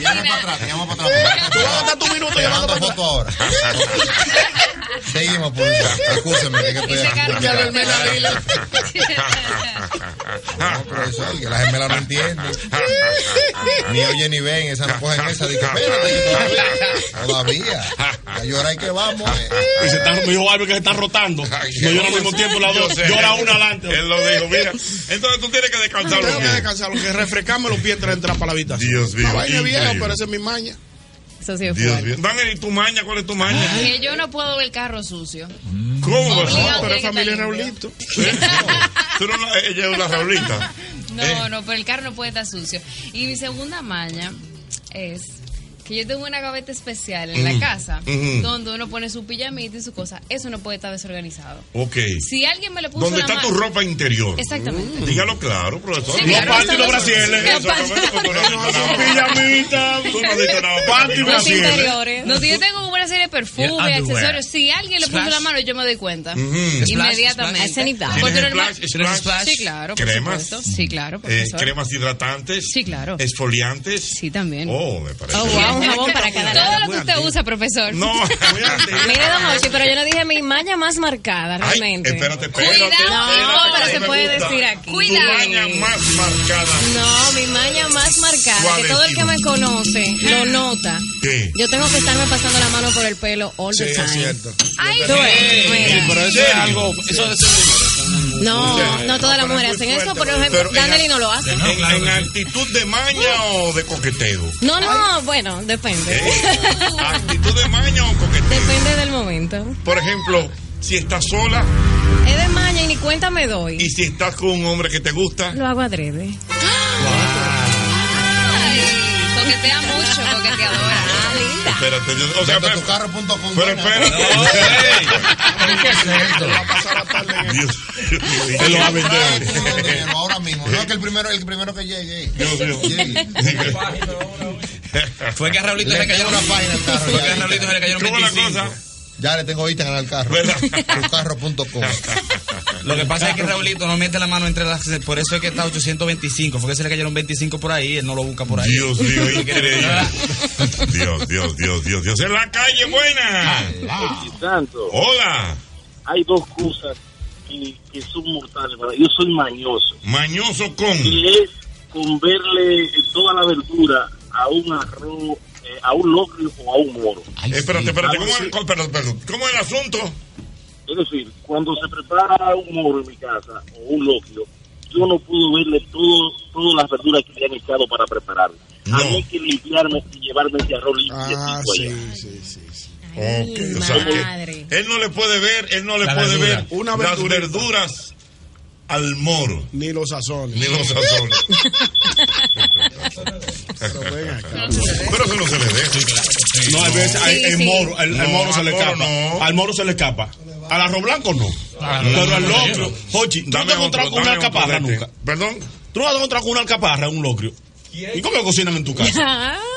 Speaker 8: Llama para atrás, llama para atrás.
Speaker 10: Tú vas a botar tu minuto llamando
Speaker 8: mando
Speaker 10: para
Speaker 8: foto ahora. Seguimos, por Escúcheme, que. No, pero eso es que las gemelas no entienden. Ni oyen ni ven, esas no cogen esa. Dije, espérate, todavía. Todavía. A llorar y que vamos. eh.
Speaker 6: Y se está, me dijo Albert que se está rotando. No llora al mismo tiempo la
Speaker 2: Yo
Speaker 6: dos. Llora una adelante.
Speaker 2: Él lo dijo, mira. Entonces tú tienes que descansar
Speaker 10: Tengo que descansar, lo que refrescarme los pies antes de entrar para la habitación.
Speaker 2: Dios mío,
Speaker 10: Una vaina vieja,
Speaker 2: increíble.
Speaker 10: pero esa es mi maña.
Speaker 5: Eso sí es
Speaker 2: Dios
Speaker 5: fuerte.
Speaker 2: mío. Daniel, ¿y tu maña? ¿Cuál es tu maña?
Speaker 11: Que yo no puedo ver el carro sucio.
Speaker 2: ¿Cómo a ser?
Speaker 11: Obligado
Speaker 10: Pero es familia
Speaker 11: estar
Speaker 10: Raulito.
Speaker 2: Tú no la- ella es una Raulita.
Speaker 11: No,
Speaker 2: Eh.
Speaker 11: no, pero el carro no puede estar sucio. Y mi segunda maña es que yo tengo una gaveta especial en la casa
Speaker 2: ujú.
Speaker 11: donde uno pone su pijamita y su cosa. Eso no puede estar desorganizado.
Speaker 2: Ok.
Speaker 11: Si alguien me le puso
Speaker 2: ¿Dónde está tu ropa interior?
Speaker 11: Exactamente.
Speaker 2: Dígalo claro, profesor.
Speaker 11: Sí,
Speaker 6: Los
Speaker 11: claro,
Speaker 6: panty los
Speaker 2: no dicho nada.
Speaker 6: Pijamita.
Speaker 2: No.
Speaker 6: Panty
Speaker 11: interiores. No, si yo tengo una serie de
Speaker 7: underwear.
Speaker 11: accesorios. Si alguien le puso la mano, yo me doy cuenta.
Speaker 2: Ujú.
Speaker 11: Inmediatamente. Porque. Sí, claro,
Speaker 2: ¿Cremas?
Speaker 11: Sí, claro,
Speaker 2: Eh, cremas hidratantes.
Speaker 11: Sí, claro.
Speaker 2: Exfoliantes.
Speaker 11: Sí, también.
Speaker 2: Oh, me parece.
Speaker 5: Oh, wow, un jabón para cada
Speaker 11: Todo
Speaker 5: lado.
Speaker 11: lo que usted usa, profesor.
Speaker 2: No,
Speaker 5: Mire, don Ochi, pero yo no dije mi maña más marcada,
Speaker 2: Ay,
Speaker 5: realmente.
Speaker 2: espérate, espérate.
Speaker 11: Cuidado.
Speaker 5: No, pero se puede decir aquí.
Speaker 11: Cuidado.
Speaker 2: Tu maña más marcada.
Speaker 5: No, mi maña más marcada,
Speaker 2: ¿Cuál
Speaker 5: que
Speaker 2: es,
Speaker 5: todo el que me conoce lo nota.
Speaker 2: ¿Qué?
Speaker 5: Yo tengo que estarme pasando la mano por el pelo all
Speaker 10: Sí,
Speaker 5: the
Speaker 10: es
Speaker 5: time.
Speaker 10: cierto.
Speaker 11: Ay,
Speaker 5: Tú ves,
Speaker 6: Sí,
Speaker 5: mira.
Speaker 6: pero eso es algo. Eso
Speaker 5: No, no todas las mujeres hacen eso,
Speaker 10: fuerte,
Speaker 5: por ejemplo,
Speaker 2: pero la-
Speaker 5: no lo hace.
Speaker 2: ¿En, en actitud de maña o de coqueteo?
Speaker 5: No, no, bueno, depende.
Speaker 2: ¿Eh? ¿Actitud de maña o coqueteo?
Speaker 5: Depende del momento.
Speaker 2: Por ejemplo, si estás sola
Speaker 5: Es de maña y ni cuenta me
Speaker 2: y
Speaker 5: doy.
Speaker 2: si estás con un hombre que te gusta.
Speaker 5: Lo hago adrede.
Speaker 11: Ay, coquetea mucho, coqueteadora.
Speaker 5: Ah, linda.
Speaker 2: Espérate, yo- o sea, pero,
Speaker 8: Vendotucarro.com.
Speaker 2: pero espérate.
Speaker 7: ¿Qué es esto?
Speaker 10: Va a pasar la tarde en
Speaker 2: Dios, Dios.
Speaker 6: Él lo va a vender.
Speaker 8: ahora mismo. No, que el primero, el primero que llegue.
Speaker 2: Dios mío.
Speaker 8: Llegue.
Speaker 4: Fue que a Raulito se
Speaker 8: Le tengo una página.
Speaker 4: Fue que a. Raulito se le cayeron
Speaker 2: ¿Cómo es la
Speaker 4: 25.
Speaker 2: cosa?
Speaker 8: Ya le tengo Instagram al carro.
Speaker 4: Lo que pasa es que Raulito no mete la mano entre las. Por eso es que está 825. Fue que se le cayeron 25 por ahí. Él no lo busca por ahí.
Speaker 2: Dios mío, increíble. Dios, Dios, Dios, Dios, Dios. En la calle, buena. Hola.
Speaker 12: hay dos cosas que, que son mortales. ¿verdad? Yo soy mañoso.
Speaker 2: Mañoso con.
Speaker 12: Y es con verle toda la verdura a un arroz, eh, a un locrio o a un moro.
Speaker 2: Espérate, espérate.
Speaker 12: Ah,
Speaker 2: ¿Cómo,
Speaker 12: sí.
Speaker 2: es- perdón, perdón. ¿Cómo es el asunto?
Speaker 12: Es decir, cuando se prepara un moro en mi casa o un locrio, yo no puedo verle todo, todas las verduras que le han echado para prepararlo.
Speaker 2: No.
Speaker 12: hay que limpiarme y llevarme ese arroz limpio.
Speaker 10: Ah, sí, sí, sí. sí.
Speaker 2: Ok,
Speaker 5: Ay,
Speaker 2: o sea
Speaker 5: madre.
Speaker 2: él no le puede ver, él no le
Speaker 7: La
Speaker 2: puede
Speaker 7: verdura.
Speaker 2: ver
Speaker 10: Una
Speaker 2: las verduras al moro,
Speaker 10: Ni los sazones.
Speaker 2: ni los sazones.
Speaker 10: Pero
Speaker 2: eso no se le deja.
Speaker 6: No, hay veces, hay- el moro, el, el
Speaker 2: No,
Speaker 6: moro se
Speaker 2: al
Speaker 6: le
Speaker 2: moro
Speaker 6: escapa.
Speaker 2: no.
Speaker 6: Al moro se le escapa. Al arroz blanco no. Pero al locrio. Jochi, ¿tú no te has encontrado con una alcaparra
Speaker 2: este.
Speaker 6: nunca?
Speaker 2: Perdón.
Speaker 6: ¿Tú no has encontrado con una alcaparra en un locrio? ¿Y cómo lo cocinan en tu casa?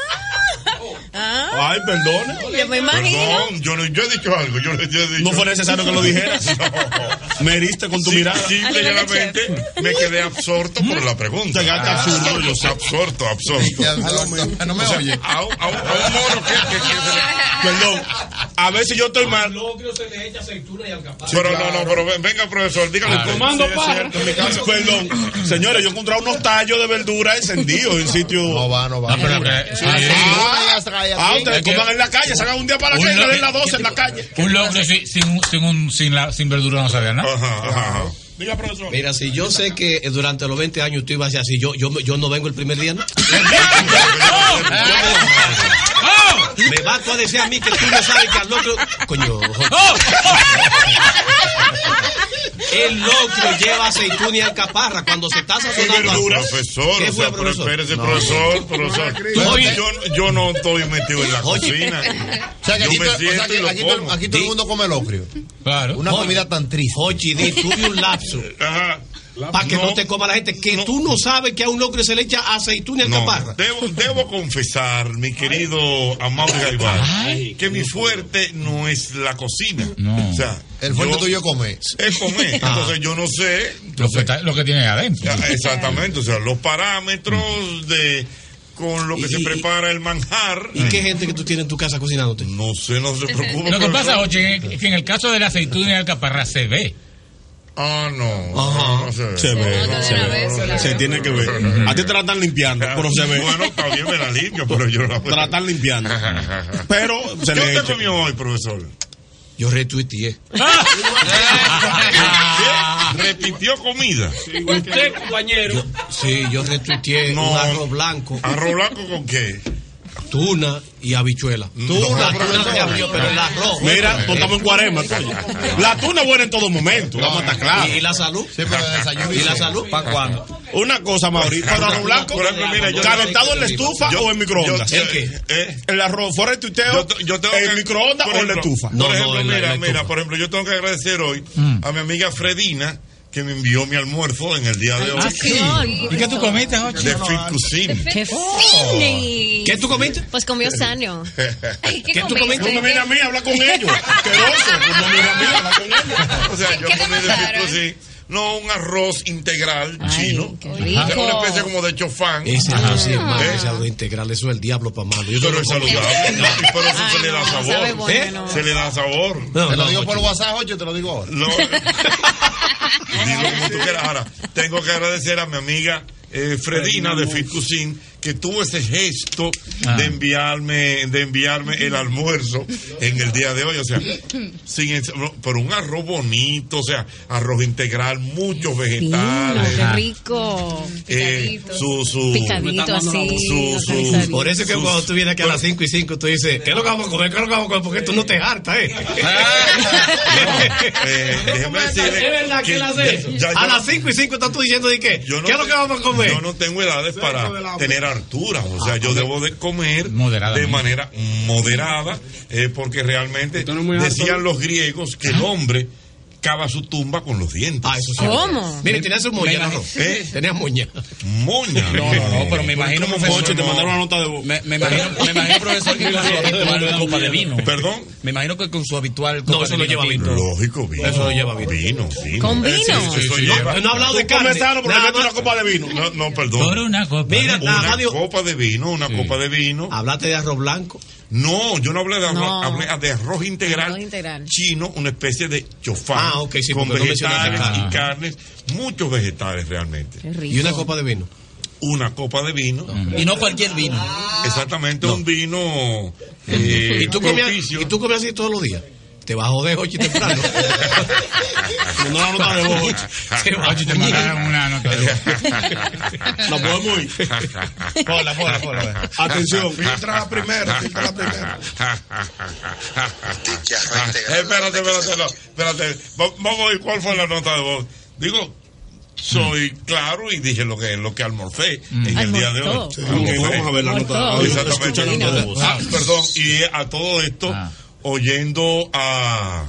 Speaker 5: Ah, ah,
Speaker 6: Ay, perdone.
Speaker 5: yo me imagino.
Speaker 2: Perdón, yo, no, yo he dicho algo. Yo, yo he dicho,
Speaker 6: No fue necesario que lo dijeras.
Speaker 2: No.
Speaker 6: Me heriste con tu
Speaker 2: Sí,
Speaker 6: mirada.
Speaker 2: Simple y llanamente me quedé absorto por la pregunta.
Speaker 6: Te quedaste absurdo, yo sé.
Speaker 2: Absorto, absorto.
Speaker 8: No me
Speaker 2: O sea,
Speaker 8: oye.
Speaker 2: a, un- a a un moro que, que, que se le-
Speaker 6: Perdón. A veces yo estoy mal.
Speaker 2: Pero no, no, pero ven- venga, profesor, dígale.
Speaker 6: Tomando
Speaker 10: Sí.
Speaker 6: Perdón. Señores, yo he encontrado unos tallos de verdura encendidos en sitio.
Speaker 8: No va, no va.
Speaker 7: No, pero sí.
Speaker 6: Ah, ustedes coman en la calle, salgan un día para la calle, le den las 12 en la calle.
Speaker 7: Un locro sin, sin, un- sin, un, sin, la, sin verdura no sabía nada.
Speaker 2: Ajá, ajá.
Speaker 6: Diga, profesor.
Speaker 13: Mira, si yo sé que durante los 20 años tú ibas a ser así, yo, yo, yo no vengo el primer día, ¿no? Me vas tú a decir a mí que tú no sabes que al otro. Coño. El locro lleva aceituna y alcaparra cuando se está sazonando.
Speaker 2: Profesor,
Speaker 13: ¿Qué
Speaker 2: o sea,
Speaker 13: profesor?
Speaker 2: espérese,
Speaker 13: No.
Speaker 2: profesor, profesor. Yo, yo no estoy metido en la
Speaker 8: Oye.
Speaker 2: cocina.
Speaker 8: O sea, que
Speaker 2: Yo
Speaker 8: aquí,
Speaker 2: me
Speaker 8: to- o sea,
Speaker 2: siento
Speaker 8: que
Speaker 2: y lo
Speaker 8: aquí todo,
Speaker 2: como.
Speaker 8: aquí todo el mundo come locrio.
Speaker 7: Claro.
Speaker 8: Una comida tan triste.
Speaker 13: Ochi, di, tuve un lapso. Para que no. te coma la gente. Que tú no sabes que a un locro se le echa aceituna y
Speaker 2: No,
Speaker 13: alcaparra.
Speaker 2: debo, debo confesar, mi querido Amaury Gaibal, que mi fuerte no es la cocina. O sea,
Speaker 8: El fuerte
Speaker 2: yo-
Speaker 8: tuyo es comer.
Speaker 2: Es comer.
Speaker 8: Ah.
Speaker 2: Entonces yo no sé.
Speaker 7: Lo que, está- lo que tiene adentro.
Speaker 2: Ya, Exactamente, o sea, los parámetros de con lo que se prepara el manjar.
Speaker 13: ¿Y qué gente que tú tienes en tu casa cocinándote?
Speaker 2: No sé, no se preocupe.
Speaker 7: Lo que pasa, Oche, es que en el caso de la aceituna y alcaparra se ve.
Speaker 2: Ah, no.
Speaker 6: Ajá.
Speaker 2: no se ve.
Speaker 6: Se ve,
Speaker 2: No,
Speaker 6: se ve. Se tiene que ver. A ti te la están limpiando, pero se ve.
Speaker 2: Bueno, bien, me la limpio, pero yo la
Speaker 6: Te la están limpiando. Pero se
Speaker 2: ¿Qué
Speaker 6: le
Speaker 2: usted comió hoy, profesor?
Speaker 13: Yo retuiteé.
Speaker 2: ¿Qué? ¿Repitió comida?
Speaker 9: Usted, compañero.
Speaker 13: Sí, yo retuiteé
Speaker 2: No.
Speaker 13: un arroz blanco.
Speaker 2: ¿Arroz blanco con qué?
Speaker 13: Tuna y habichuela. Tuna, pero el arroz.
Speaker 6: Mira, tú estamos en cuarema. La tuna es buena en todo momento, vamos a estar claros.
Speaker 13: ¿Y la salud?
Speaker 8: Sí, pero de desayuno.
Speaker 13: ¿Y la salud? ¿Para cuándo?
Speaker 6: Una cosa, Mauricio, pero arroz blanco, calentado en la estufa o en microondas.
Speaker 2: yo-
Speaker 6: ¿El qué?
Speaker 2: ¿Eh?
Speaker 6: El arroz fuera de
Speaker 2: tengo
Speaker 6: en microondas o en la estufa.
Speaker 2: Por ejemplo, mira, mira, por ejemplo, yo tengo que agradecer hoy a mi amiga Fredina que me envió mi almuerzo en el día de hoy.
Speaker 7: Ah, sí. ¿Y qué tú comiste, Oche?
Speaker 2: De Fit Cuisine.
Speaker 5: ¡Qué fini!
Speaker 13: ¿Qué tú comiste?
Speaker 5: Pues comió sano.
Speaker 11: ¿Qué,
Speaker 13: ¿Qué tú
Speaker 11: comiste?
Speaker 6: No me mira a mí, habla con ellos. Asqueroso. No me mira a mí, habla con ellos.
Speaker 2: O sea, yo
Speaker 11: ¿Qué
Speaker 2: comí de Fit? Cuisine. No, un arroz integral
Speaker 5: Ay,
Speaker 2: chino. sea, una especie como de chofán.
Speaker 13: Ese arroz sí es malo,
Speaker 2: ¿Eh?
Speaker 13: ese arroz integral, eso es el diablo para malo. Yo
Speaker 2: Pero es saludable. No, pero eso
Speaker 5: Ay,
Speaker 2: se le da sabor.
Speaker 5: bueno.
Speaker 2: Se le da sabor.
Speaker 13: No,
Speaker 8: Te lo
Speaker 13: no,
Speaker 8: digo por WhatsApp, oye, te lo digo ahora.
Speaker 2: No. Digo como tú quieras. Ahora, tengo que agradecer a mi amiga eh, Fredina de Fit Cuisine que tuvo ese gesto
Speaker 7: Ah.
Speaker 2: de enviarme de enviarme el almuerzo en el día de hoy. O sea, sin no, pero un arroz bonito, o sea, arroz integral, muchos vegetales.
Speaker 5: qué
Speaker 7: Ah.
Speaker 5: rico.
Speaker 2: eh, su, su,
Speaker 5: Picadito así.
Speaker 2: Su- su-.
Speaker 13: Por eso es que cuando tú vienes aquí a las 5 y 5, tú dices, ¿qué es lo que vamos a comer? ¿Qué es lo que vamos a comer? Porque tú no te hartas, ¿eh?
Speaker 2: eh, déjame decirle
Speaker 13: ¿Es verdad que él hace eso?
Speaker 2: ya-
Speaker 13: a
Speaker 2: ya-
Speaker 13: las 5 y 5 estás tú diciendo de qué.
Speaker 2: Yo no
Speaker 13: ¿Qué es lo que vamos a comer?
Speaker 2: Yo no tengo edades para tener altura. O sea, yo debo de comer de manera moderada, eh, porque realmente
Speaker 9: no
Speaker 2: decían los griegos que el hombre cava su tumba con los dientes.
Speaker 13: Ah, eso sí.
Speaker 5: ¿Cómo?
Speaker 13: Mire, tenías un moña, ¿no?
Speaker 2: ¿Eh?
Speaker 13: Tenías moña.
Speaker 2: Moña.
Speaker 4: No, no, no, pero me imagino,
Speaker 2: ¿Cómo
Speaker 4: profesor,
Speaker 6: Ocho, te
Speaker 2: no?
Speaker 6: mandaron una nota de voz.
Speaker 4: Me, me imagino, me imagino, profesor, que con su habitual copa de vino.
Speaker 2: Perdón.
Speaker 4: Me imagino que con su habitual
Speaker 13: No,
Speaker 4: copa
Speaker 13: eso
Speaker 4: de
Speaker 13: lo
Speaker 4: vino
Speaker 13: lleva
Speaker 4: tinto.
Speaker 2: Lógico, vino.
Speaker 13: Eso lo lleva vino.
Speaker 2: Vino, vino.
Speaker 5: ¿Con
Speaker 2: Eh,
Speaker 5: vino?
Speaker 2: sí, eso
Speaker 13: No,
Speaker 2: lleva.
Speaker 13: no he hablado de carne.
Speaker 6: le metes
Speaker 13: más.
Speaker 6: una copa de vino.
Speaker 2: No, no,
Speaker 7: Por
Speaker 2: perdón.
Speaker 7: una copa.
Speaker 13: Mira,
Speaker 2: Una copa de vino, una copa de vino.
Speaker 13: hablaste de arroz blanco.
Speaker 2: No, yo no hablé de arroz,
Speaker 5: No.
Speaker 2: hablé de arroz integral,
Speaker 5: Arroz integral.
Speaker 2: chino, una especie de chofán
Speaker 13: Ah, ok, sí,
Speaker 2: con
Speaker 13: no
Speaker 2: vegetales
Speaker 7: carne.
Speaker 2: y carnes, muchos vegetales realmente.
Speaker 5: Qué rico.
Speaker 13: Y una copa de vino.
Speaker 2: Una copa de vino,
Speaker 4: Y no cualquier vino.
Speaker 2: exactamente un vino eh,
Speaker 13: ¿Y tú, comías,
Speaker 2: propicio.
Speaker 13: ¿Y tú comías así todos los días? Te vas a joder hoy temprano.
Speaker 6: No la nota de voz.
Speaker 13: Se va
Speaker 7: mandaron una nota de voz.
Speaker 6: La podemos ir.
Speaker 13: Ponla, ponla, ponla.
Speaker 6: Atención.
Speaker 10: Filtra primero, filtra primero.
Speaker 2: espérate, espérate, no, espérate. Va- Vamos a ver cuál fue la nota de voz. Digo, soy claro y dije lo que lo que almorcé en el día de hoy.
Speaker 6: Vamos a ver la nota.
Speaker 2: Exactamente.
Speaker 6: Escucha la nota de voz.
Speaker 2: Ah, perdón, y a todo esto,
Speaker 7: Ah.
Speaker 2: Oyendo a.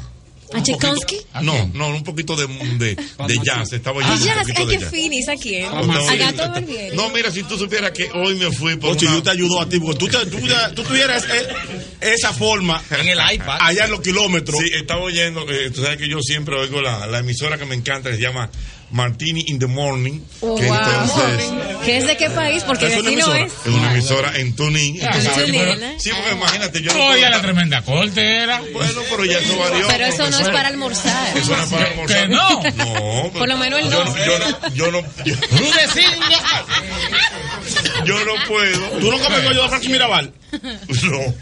Speaker 5: ¿A Tchaikovsky?
Speaker 2: No, no, un poquito de, de, de jazz. Estaba
Speaker 5: Ah,
Speaker 2: oyendo un
Speaker 5: ya,
Speaker 2: poquito
Speaker 5: ay,
Speaker 2: de
Speaker 5: qué
Speaker 2: jazz.
Speaker 5: finis a quién.
Speaker 2: No,
Speaker 5: A Gato Barbieri.
Speaker 2: No, mira, si tú supieras que hoy me fui por
Speaker 6: Ocho,
Speaker 2: una-
Speaker 6: yo te ayudo a ti, porque tú, te- tú, tú tuvieras eh, esa forma
Speaker 4: En el iPad.
Speaker 6: allá en los kilómetros.
Speaker 2: Sí, estaba oyendo, eh, tú sabes que yo siempre oigo la, la emisora que me encanta, que se llama Martini in the Morning.
Speaker 5: Oh,
Speaker 2: que
Speaker 5: wow.
Speaker 2: entonces
Speaker 5: ¿Qué es de qué país? Porque de
Speaker 2: es una
Speaker 5: aquí no
Speaker 2: emisora,
Speaker 5: es.
Speaker 2: es una emisora en Tunín.
Speaker 5: Ah, ¿eh?
Speaker 2: Sí, porque imagínate, yo
Speaker 7: Oye, la tremenda corte era.
Speaker 2: Bueno, pero ya eso varió.
Speaker 5: Pero eso no es para almorzar.
Speaker 2: Eso no es para almorzar.
Speaker 7: ¿Que no?
Speaker 2: No.
Speaker 5: Por lo menos el
Speaker 2: yo,
Speaker 5: no.
Speaker 2: no- yo no. Yo no yo- no puedo.
Speaker 6: ¿Tú no comes yo de Francis Mirabal?
Speaker 2: No,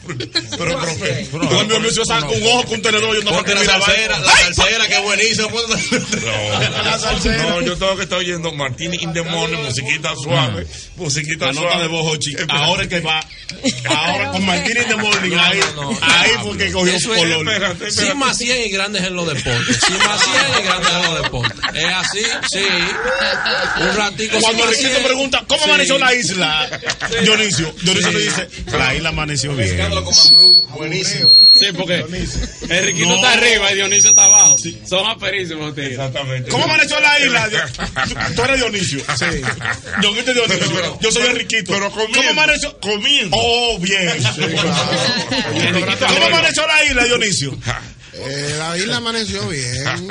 Speaker 2: pero profe.
Speaker 6: Cuando Dionisio saca un ojo con un tenedor yo no
Speaker 14: Ponte la salsera,
Speaker 6: Mirabal.
Speaker 14: la salsera, que buenísimo.
Speaker 2: No, yo tengo que estar oyendo Martín in the morning, musiquita suave, musiquita
Speaker 6: La
Speaker 2: suave.
Speaker 6: nota de Jochi. Ahora es que va. Ahora con Martín in the morning. Ahí, ahí porque cogió
Speaker 14: es,
Speaker 6: color.
Speaker 14: Sí, Maciel y grandes en los deportes. Sí, Maciel y grandes en los deportes. Es así, sí. Un ratico.
Speaker 6: Cuando Riquito pregunta, ¿cómo amaneció la isla? Dionisio. Dionisio
Speaker 14: Sí.
Speaker 6: le dice, la isla amaneció bien.
Speaker 14: Buenísimo.
Speaker 9: Sí, porque Enriquito
Speaker 6: No.
Speaker 9: está arriba y Dionisio está abajo. Son aperísimos, tío.
Speaker 2: Exactamente.
Speaker 6: ¿Cómo amaneció la isla? Tú eres Dionisio. Sí. Yo que te Dionisio. Yo soy Enriquito.
Speaker 2: Pero comiendo.
Speaker 6: ¿Cómo amaneció?
Speaker 2: Comiendo.
Speaker 6: Oh, bien. ¿Cómo amaneció la isla, Dionisio?
Speaker 1: Eh, la isla amaneció bien.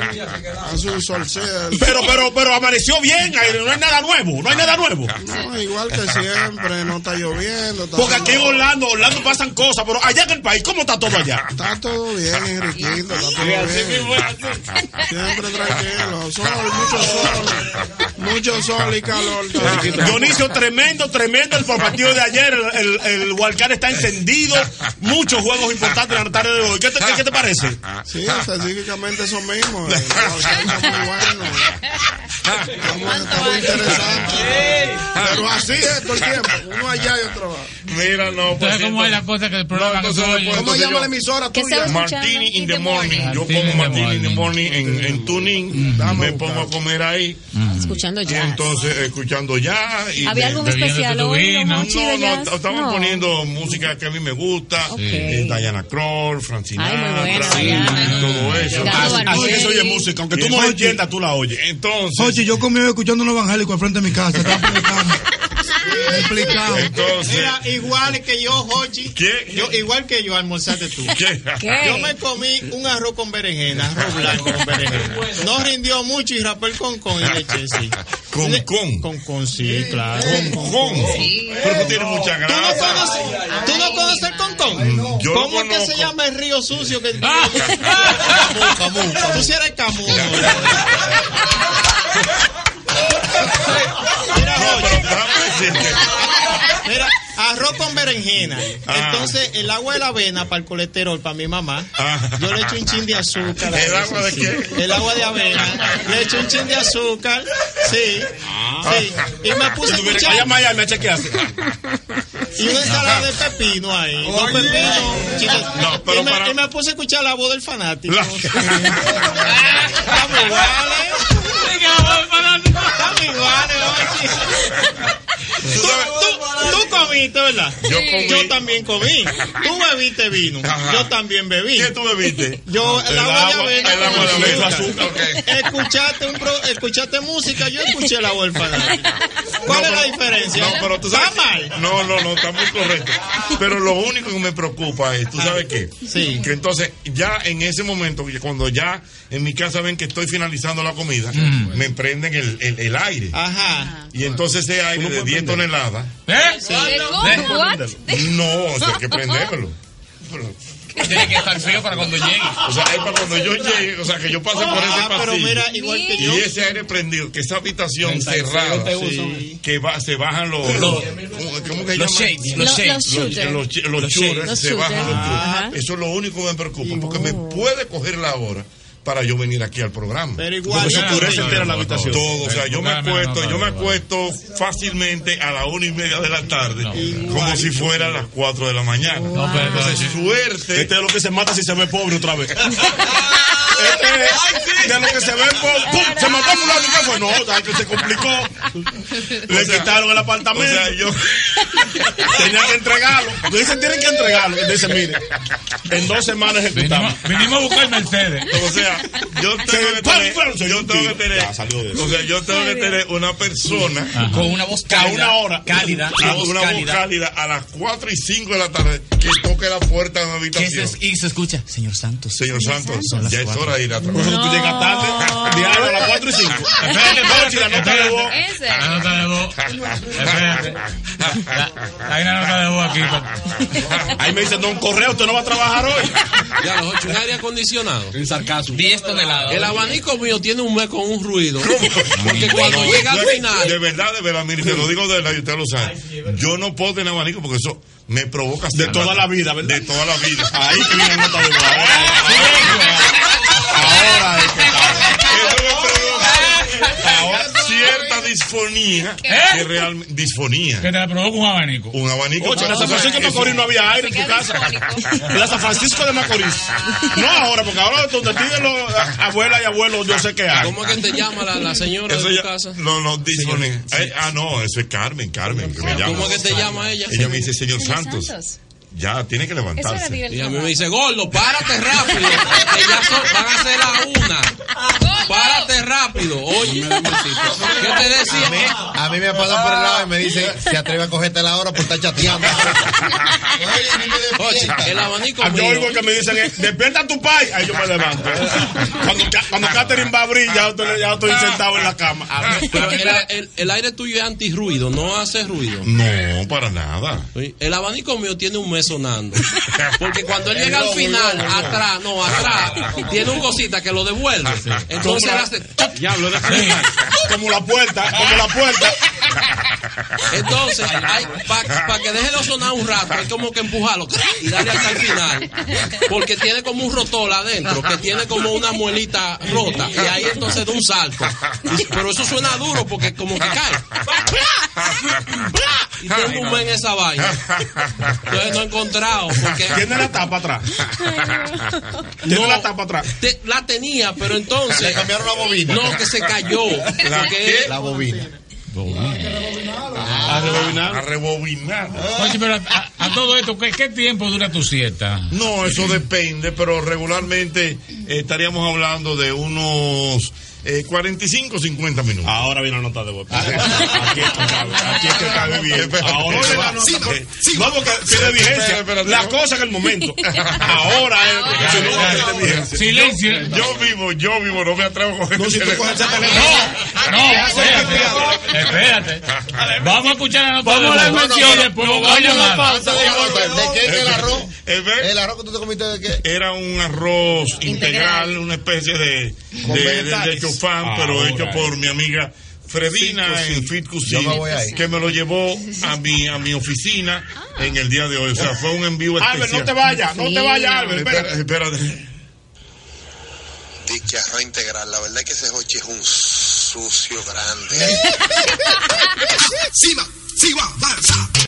Speaker 1: Un sol
Speaker 6: Pero, pero, pero amaneció bien. ahí No hay nada nuevo. No hay nada nuevo.
Speaker 1: No, igual que siempre, no está lloviendo. Está
Speaker 6: Porque aquí en Orlando, Orlando pasan cosas, pero allá en el país, ¿cómo está todo allá?
Speaker 1: Está todo bien, Enriquito. Está todo bien. Siempre tranquilo. Sol, mucho sol. Mucho sol y calor.
Speaker 6: Dionisio, tremendo, tremendo el partido de ayer. El, el, el Hualcán está encendido. Muchos juegos importantes en la tarde de hoy. ¿Qué te, qué, qué te parece?
Speaker 1: Sí, específicamente eso mismo. eh. Está muy bueno. Muy, está muy interesante. Pero así es todo el tiempo. Uno allá y otro abajo.
Speaker 2: Mira, no, pues.
Speaker 7: Entonces, ¿cómo es la cosa que el programa tú oyes?
Speaker 1: ¿Cómo llama la emisora tuya?
Speaker 2: Martini in the morning. Yo pongo Martini in the morning en, en tuning. Me pongo a comer ahí.
Speaker 5: Escuchando
Speaker 2: Y
Speaker 5: jazz.
Speaker 2: entonces, escuchando ya. Y
Speaker 5: ¿Había algún especial hoy,
Speaker 2: No, no,
Speaker 5: jazz?
Speaker 2: estaban
Speaker 5: No.
Speaker 2: poniendo música que a mí me gusta. Eh, Diana Kroll, Francina.
Speaker 5: Buena, Diana.
Speaker 2: todo eso.
Speaker 6: Así que se oye música, aunque tú no lo entiendas, tú la oyes.
Speaker 2: Entonces.
Speaker 15: Oye, yo comí hoy escuchando un evangélico al frente de mi casa. Explicado.
Speaker 2: Entonces.
Speaker 16: Mira, igual que yo, Jochi.
Speaker 2: ¿Qué?
Speaker 16: Yo, igual que yo, almorzaste tú.
Speaker 2: ¿Qué?
Speaker 16: Yo me comí un arroz con berenjena, arroz blanco con berenjena. No rindió mucho y rapé el con con y le eché, sí.
Speaker 2: Con con.
Speaker 16: Con con, sí, claro.
Speaker 2: Con con. Pero tú tienes mucha
Speaker 16: ¿Tú no
Speaker 2: grasa.
Speaker 16: conoces, ¿tú no conoces el con con?
Speaker 2: Yo lo
Speaker 16: ¿Cómo es que se llama el río sucio? Que... Camu, Camu. Tú sí eres Camu. Mira, arroz con berenjena.
Speaker 2: Ah.
Speaker 16: Entonces, el agua de la avena para el colesterol, para mi mamá.
Speaker 2: Ah.
Speaker 16: Yo le echo un chin de azúcar.
Speaker 2: ¿El agua de qué?
Speaker 16: El agua de avena. Le echo un chin de azúcar. Sí. Sí. Y me puse a escuchar.
Speaker 6: ir a Miami.
Speaker 16: Y una ensalada de pepino ahí. Dos pepinos.
Speaker 2: No, pero
Speaker 16: y, me,
Speaker 2: para-
Speaker 16: y me puse a escuchar la voz del fanático.
Speaker 2: La-
Speaker 16: Estamos iguales. Tú, tú, tú comiste, ¿verdad?
Speaker 2: Yo comí.
Speaker 16: Yo también comí. Tú bebiste vino.
Speaker 2: Ajá.
Speaker 16: Yo también bebí.
Speaker 2: ¿Qué tú bebiste?
Speaker 16: Yo, el,
Speaker 2: El
Speaker 16: agua,
Speaker 2: agua-
Speaker 16: de avena.
Speaker 2: el agua
Speaker 16: con
Speaker 2: de avena,
Speaker 16: azúcar.
Speaker 2: azúcar, ok.
Speaker 16: Escuchaste, un pro- escuchaste música, yo escuché la del fanático. ¿Cuál
Speaker 2: No,
Speaker 16: es la diferencia?
Speaker 2: No, pero tú sabes.
Speaker 16: ¿Está mal?
Speaker 2: No, no, no, está muy correcto. Pero lo único que me preocupa es, ¿tú sabes qué?
Speaker 16: Sí.
Speaker 2: Que entonces, ya en ese momento, cuando ya en mi casa ven que estoy finalizando la comida, me prenden el, el, el aire.
Speaker 16: Ajá.
Speaker 2: Y entonces ese aire de 10 toneladas,
Speaker 7: ¿Eh?
Speaker 11: ¿Cómo? ¿What?
Speaker 2: no, o sea, hay que prendérmelo.
Speaker 4: Tiene que estar frío para cuando llegue.
Speaker 2: O sea, es para cuando yo llegue, o sea, que yo pase por ese
Speaker 16: Ah, pero
Speaker 2: pasillo.
Speaker 16: mira, igual que yo.
Speaker 2: Y ese aire prendido, que esa habitación cerrada,
Speaker 4: te uso.
Speaker 2: que va, se bajan los,
Speaker 4: Los-
Speaker 2: ¿cómo que
Speaker 4: los
Speaker 2: llaman?
Speaker 4: shades,
Speaker 5: Los-
Speaker 4: shades.
Speaker 5: los
Speaker 2: los, shooters, se bajan los shooters. Eso es lo único que me preocupa, porque me puede coger la hora para yo venir aquí al programa.
Speaker 16: Pero igual.
Speaker 2: Porque
Speaker 16: también.
Speaker 2: entera la habitación. Todo, o sea, yo me acuesto, yo me acuesto fácilmente a la una y media de la tarde, como si fuera a las cuatro de la mañana.
Speaker 7: No, pero
Speaker 2: Entonces, suerte.
Speaker 6: Este es lo que se mata si se ve pobre otra vez. Este de lo que se ve. ¡Pum! Se mató a fulano. ¿Qué fue? No, ¿sabes que se complicó. Le
Speaker 2: O sea,
Speaker 6: quitaron el
Speaker 2: O
Speaker 6: apartamento.
Speaker 2: sea, yo.
Speaker 6: Tenían que entregarlo. Dicen, tienen que entregarlo. Y dice, mire, en dos semanas ejecutamos.
Speaker 7: Vinimos, a buscar Mercedes.
Speaker 2: O sea, yo tengo que tener, yo tengo que tener,
Speaker 6: Ya, salió de eso.
Speaker 2: o sea, yo tengo que tener una persona
Speaker 4: Con una voz
Speaker 6: A
Speaker 4: cálida.
Speaker 6: una hora.
Speaker 4: Cálida.
Speaker 2: a
Speaker 4: Una voz
Speaker 2: una voz
Speaker 4: cálida.
Speaker 2: cálida a las 4 y 5 de la tarde que toque la puerta de una habitación.
Speaker 4: se, y se escucha, señor Santos.
Speaker 2: Señor Santos,
Speaker 4: Son las
Speaker 2: ya es
Speaker 4: cuatro.
Speaker 2: Para ir a trabajar.
Speaker 6: eso tú llegas tarde, diario a las 4 y 5.
Speaker 7: Espérate, espérate,
Speaker 6: la nota de voz.
Speaker 7: La nota de voz. Espérate. Hay una nota de voz aquí.
Speaker 6: Ahí me dicen, don Correo, usted no va a trabajar hoy.
Speaker 14: Ya, los ocho, un aire acondicionado.
Speaker 9: En sarcasmo.
Speaker 4: 10 toneladas.
Speaker 14: El abanico mío tiene un mes con un ruido. Porque cuando llega al final.
Speaker 2: De verdad, de verdad, mire, te lo digo de verdad, y usted lo sabe. Yo no puedo tener abanico porque eso me provoca.
Speaker 6: De toda la vida, ¿verdad?
Speaker 2: De toda la vida.
Speaker 6: Ahí que viene la nota de voz. Ahora es que
Speaker 2: ahora cierta disfonía. Que realmente. Disfonía.
Speaker 7: Que te la provoca un abanico.
Speaker 2: Un abanico.
Speaker 6: Oye, en la San Francisco de Macorís no había aire en tu casa. En la San Francisco de Macorís. No ahora, porque ahora donde tienen los abuelas y abuelos, yo sé que hay.
Speaker 14: ¿Cómo es que te llama la, la señora
Speaker 2: Eso
Speaker 14: de
Speaker 2: ya-
Speaker 14: tu casa?
Speaker 2: No, no, disfonía. Ay, ah, no, eso es Carmen, Carmen. Que me llama.
Speaker 14: ¿Cómo es que te llama ella?
Speaker 2: Ella me dice, señor
Speaker 11: Señor
Speaker 2: Santos,
Speaker 11: Santos.
Speaker 2: Ya tiene que levantarse.
Speaker 14: Y a mí me dice, gordo, párate rápido. Que ya son, van a ser la una. Párate rápido. Oye, ¿qué te
Speaker 8: A mí,
Speaker 14: decía?
Speaker 8: a mí me pasa por el lado y me dice, se atreve a cogerte la hora por estar chateando. Oye,
Speaker 14: el abanico
Speaker 6: Ah, Yo
Speaker 14: mío.
Speaker 6: oigo que me dicen, eh, despierta a tu pai. Ahí yo me levanto. Cuando, cuando Catherine va a abrir, ya estoy, ya estoy sentado en la cama.
Speaker 14: Pero el, el- el aire tuyo es antirruido, no hace ruido.
Speaker 2: No, para nada.
Speaker 14: El abanico mío tiene un sonando. Porque cuando él llega al final, atrás, no, atrás, tiene un cosita que lo devuelve. Entonces él hace.
Speaker 6: Como la puerta, como la puerta.
Speaker 14: Entonces, para que deje de sonar un rato, hay como que empujarlo y darle hasta el final. Porque tiene como un rotor adentro, que tiene como una muelita rota. Y ahí entonces da un salto. Y- Pero eso suena duro porque como que cae. Y tengo un buen en esa vaina. Entonces no he encontrado. Porque
Speaker 6: Tiene la tapa atrás. Tiene
Speaker 14: No.
Speaker 6: la tapa atrás.
Speaker 14: te- la tenía, pero entonces.
Speaker 8: Le cambiaron la bobina.
Speaker 14: No, que se cayó. Porque
Speaker 8: La bobina.
Speaker 2: A rebobinar. A rebobinar.
Speaker 7: Oye, pero a, a todo esto, ¿qué, qué tiempo dura tu siesta?
Speaker 2: No, eso depende, pero regularmente eh, estaríamos hablando de unos eh, 45 50 minutos.
Speaker 6: Ahora viene la nota de voz. Aquí que aquí es que cabe bien. Ahora viene la nota. No, porque tiene vigencia. La
Speaker 2: no.
Speaker 6: cosa en el momento. Ahora es. no, no.
Speaker 7: Silencio.
Speaker 2: Yo, vivo, yo vivo, no me atrevo a coger
Speaker 6: No, si tú coges teléfono.
Speaker 7: No, espérate. Espérate. Vamos a escuchar la nota
Speaker 9: Vamos a la mención,
Speaker 7: Y después vamos a llamar.
Speaker 8: ¿de qué es el arroz?
Speaker 2: Eh,
Speaker 8: ¿El arroz que tú te comiste de qué?
Speaker 2: Era un arroz integral, una especie de, de, de, de chofán, pero hecho por mi amiga Fredina en Fit
Speaker 8: me ahí.
Speaker 2: que me lo llevó a mi, a mi oficina en el día de hoy. O sea, fue un envío especial.
Speaker 6: Albert, no te vayas, no te vayas, Albert.
Speaker 2: Espera,
Speaker 6: Espera.
Speaker 2: espérate.
Speaker 17: Dique arroz integral. La verdad es que ese hochi es un sucio grande.
Speaker 1: Siva, Siva, Barça.